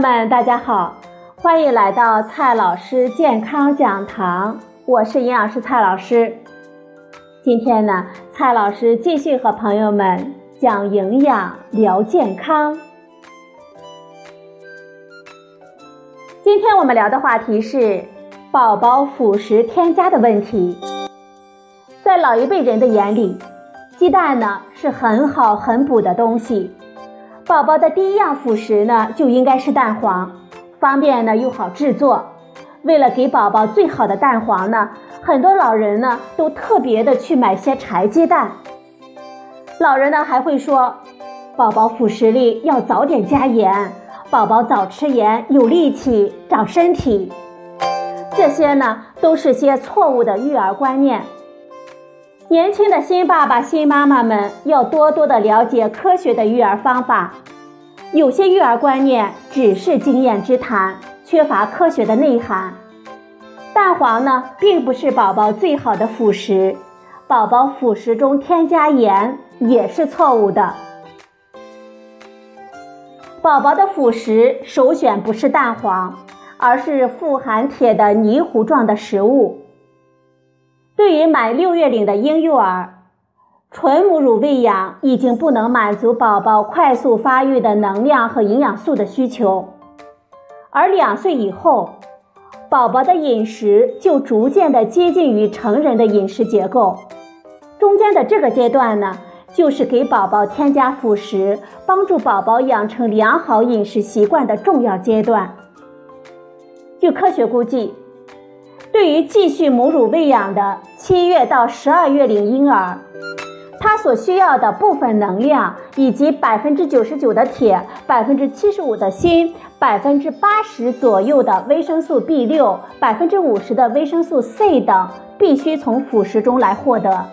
友们，大家好，欢迎来到蔡老师健康讲堂，我是营养师蔡老师。今天呢，蔡老师继续和朋友们讲营养聊健康。今天我们聊的话题是宝宝辅食添加的问题。在老一辈人的眼里，鸡蛋呢是很好很补的东西。宝宝的第一样辅食呢，就应该是蛋黄，方便呢又好制作。为了给宝宝最好的蛋黄呢，很多老人呢都特别的去买些柴鸡蛋。老人呢还会说，宝宝辅食里要早点加盐，宝宝早吃盐有力气长身体。这些呢都是些错误的育儿观念。年轻的新爸爸、新妈妈们要多多的了解科学的育儿方法。有些育儿观念只是经验之谈，缺乏科学的内涵。蛋黄呢，并不是宝宝最好的辅食，宝宝辅食中添加盐也是错误的。宝宝的辅食首选不是蛋黄，而是富含铁的泥糊状的食物。对于满六月龄的婴幼儿，纯母乳喂养已经不能满足宝宝快速发育的能量和营养素的需求，而两岁以后，宝宝的饮食就逐渐的接近于成人的饮食结构。中间的这个阶段呢，就是给宝宝添加辅食，帮助宝宝养成良好饮食习惯的重要阶段。据科学估计。对于继续母乳喂养的七月到十二月龄婴儿，他所需要的部分能量以及百分之九十九的铁、百分之七十五的锌、百分之八十左右的维生素 B 六、百分之五十的维生素 C 等，必须从辅食中来获得。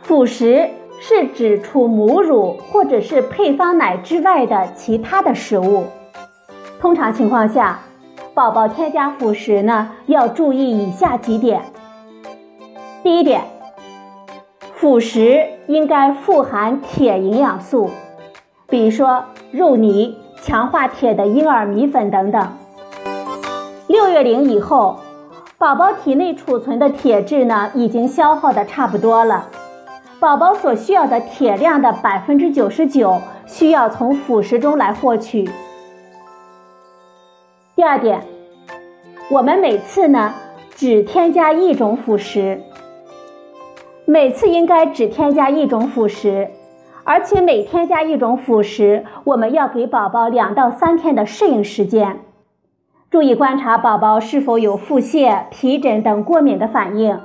辅食是指除母乳或者是配方奶之外的其他的食物。通常情况下。宝宝添加辅食呢，要注意以下几点。第一点，辅食应该富含铁营养素，比如说肉泥、强化铁的婴儿米粉等等。六月龄以后，宝宝体内储存的铁质呢，已经消耗的差不多了，宝宝所需要的铁量的百分之九十九，需要从辅食中来获取。第二点，我们每次呢只添加一种辅食，每次应该只添加一种辅食，而且每添加一种辅食，我们要给宝宝两到三天的适应时间，注意观察宝宝是否有腹泻、皮疹等过敏的反应，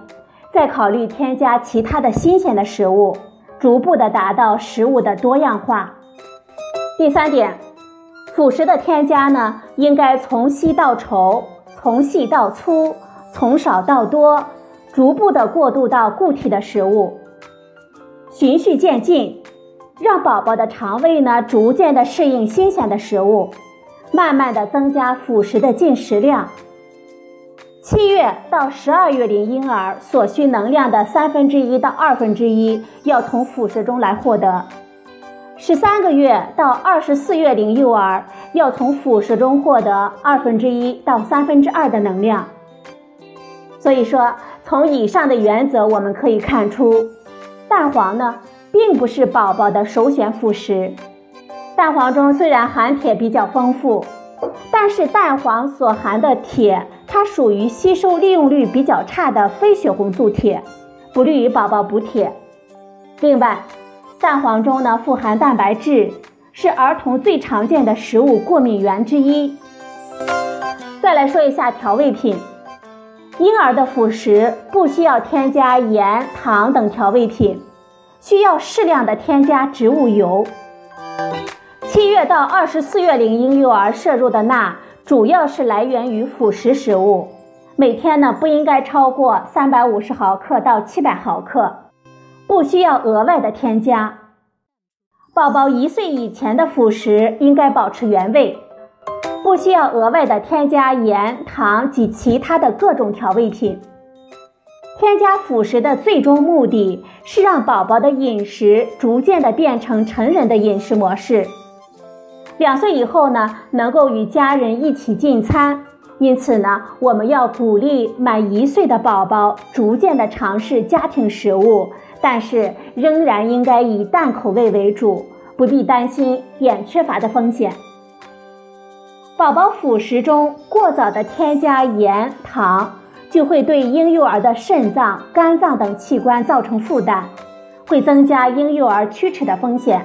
再考虑添加其他的新鲜的食物，逐步的达到食物的多样化。第三点。辅食的添加呢，应该从稀到稠，从细到粗，从少到多，逐步的过渡到固体的食物，循序渐进，让宝宝的肠胃呢逐渐的适应新鲜的食物，慢慢的增加辅食的进食量。七月到十二月龄婴儿所需能量的三分之一到二分之一，要从辅食中来获得。十三个月到二十四月龄幼儿要从辅食中获得二分之一到三分之二的能量。所以说，从以上的原则我们可以看出，蛋黄呢并不是宝宝的首选辅食。蛋黄中虽然含铁比较丰富，但是蛋黄所含的铁它属于吸收利用率比较差的非血红素铁，不利于宝宝补铁。另外，蛋黄中呢富含蛋白质，是儿童最常见的食物过敏源之一。再来说一下调味品，婴儿的辅食不需要添加盐、糖等调味品，需要适量的添加植物油。七月到二十四月龄婴幼儿摄入的钠主要是来源于辅食食物，每天呢不应该超过三百五十毫克到七百毫克。不需要额外的添加。宝宝一岁以前的辅食应该保持原味，不需要额外的添加盐、糖及其他的各种调味品。添加辅食的最终目的是让宝宝的饮食逐渐的变成成人的饮食模式。两岁以后呢，能够与家人一起进餐。因此呢，我们要鼓励满一岁的宝宝逐渐的尝试家庭食物，但是仍然应该以淡口味为主，不必担心碘缺乏的风险。宝宝辅食中过早的添加盐、糖，就会对婴幼儿的肾脏、肝脏等器官造成负担，会增加婴幼儿龋齿的风险。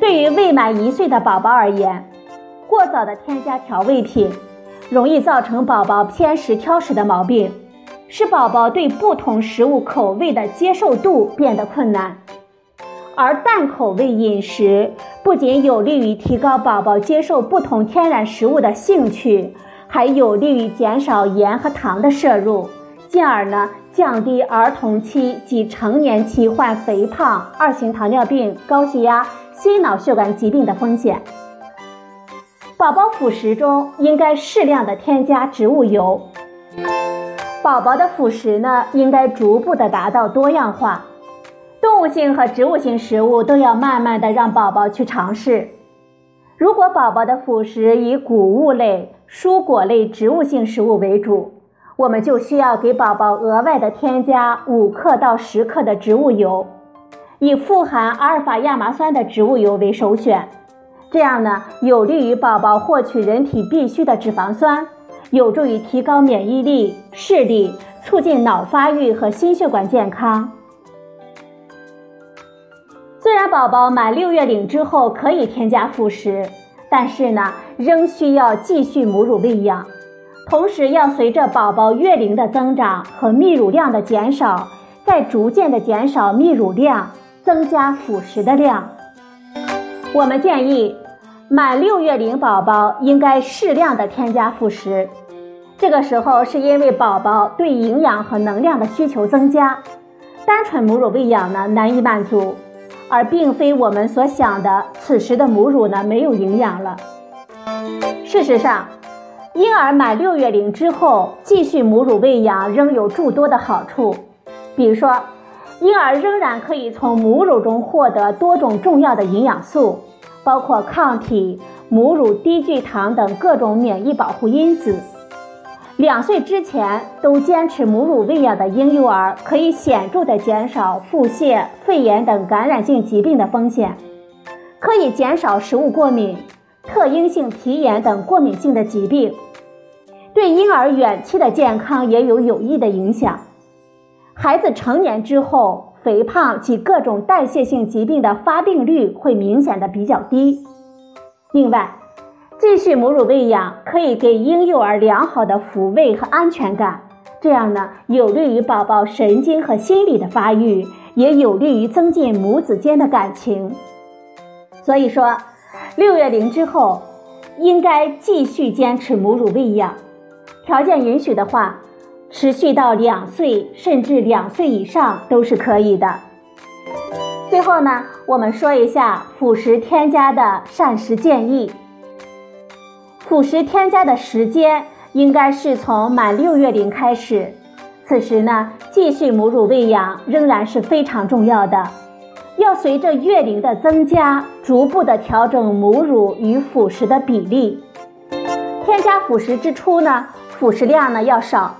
对于未满一岁的宝宝而言，过早的添加调味品。容易造成宝宝偏食挑食的毛病，使宝宝对不同食物口味的接受度变得困难。而淡口味饮食不仅有利于提高宝宝接受不同天然食物的兴趣，还有利于减少盐和糖的摄入，进而呢降低儿童期及成年期患肥胖、二型糖尿病、高血压、心脑血管疾病的风险。宝宝辅食中应该适量的添加植物油。宝宝的辅食呢，应该逐步的达到多样化，动物性和植物性食物都要慢慢的让宝宝去尝试。如果宝宝的辅食以谷物类、蔬果类、植物性食物为主，我们就需要给宝宝额外的添加五克到十克的植物油，以富含阿尔法亚麻酸的植物油为首选。这样呢，有利于宝宝获取人体必需的脂肪酸，有助于提高免疫力、视力，促进脑发育和心血管健康。虽然宝宝满六月龄之后可以添加辅食，但是呢，仍需要继续母乳喂养，同时要随着宝宝月龄的增长和泌乳量的减少，在逐渐的减少泌乳量，增加辅食的量。我们建议，满六月龄宝宝应该适量的添加辅食。这个时候是因为宝宝对营养和能量的需求增加，单纯母乳喂养呢难以满足，而并非我们所想的此时的母乳呢没有营养了。事实上，婴儿满六月龄之后继续母乳喂养仍有诸多的好处，比如说。婴儿仍然可以从母乳中获得多种重要的营养素，包括抗体、母乳低聚糖等各种免疫保护因子。两岁之前都坚持母乳喂养的婴幼儿，可以显著的减少腹泻、肺炎等感染性疾病的风险，可以减少食物过敏、特应性皮炎等过敏性的疾病，对婴儿远期的健康也有有益的影响。孩子成年之后，肥胖及各种代谢性疾病的发病率会明显的比较低。另外，继续母乳喂养可以给婴幼儿良好的抚慰和安全感，这样呢有利于宝宝神经和心理的发育，也有利于增进母子间的感情。所以说，六月龄之后应该继续坚持母乳喂养，条件允许的话。持续到两岁，甚至两岁以上都是可以的。最后呢，我们说一下辅食添加的膳食建议。辅食添加的时间应该是从满六月龄开始，此时呢，继续母乳喂养仍然是非常重要的。要随着月龄的增加，逐步的调整母乳与辅食的比例。添加辅食之初呢，辅食量呢要少。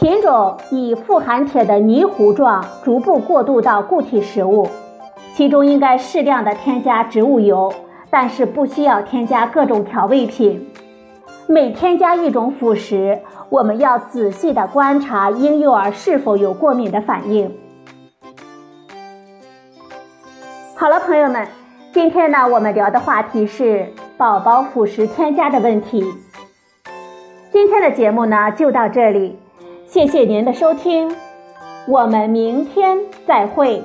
品种以富含铁的泥糊状，逐步过渡到固体食物，其中应该适量的添加植物油，但是不需要添加各种调味品。每添加一种辅食，我们要仔细的观察婴幼儿是否有过敏的反应。好了，朋友们，今天呢，我们聊的话题是宝宝辅食添加的问题。今天的节目呢，就到这里。谢谢您的收听，我们明天再会。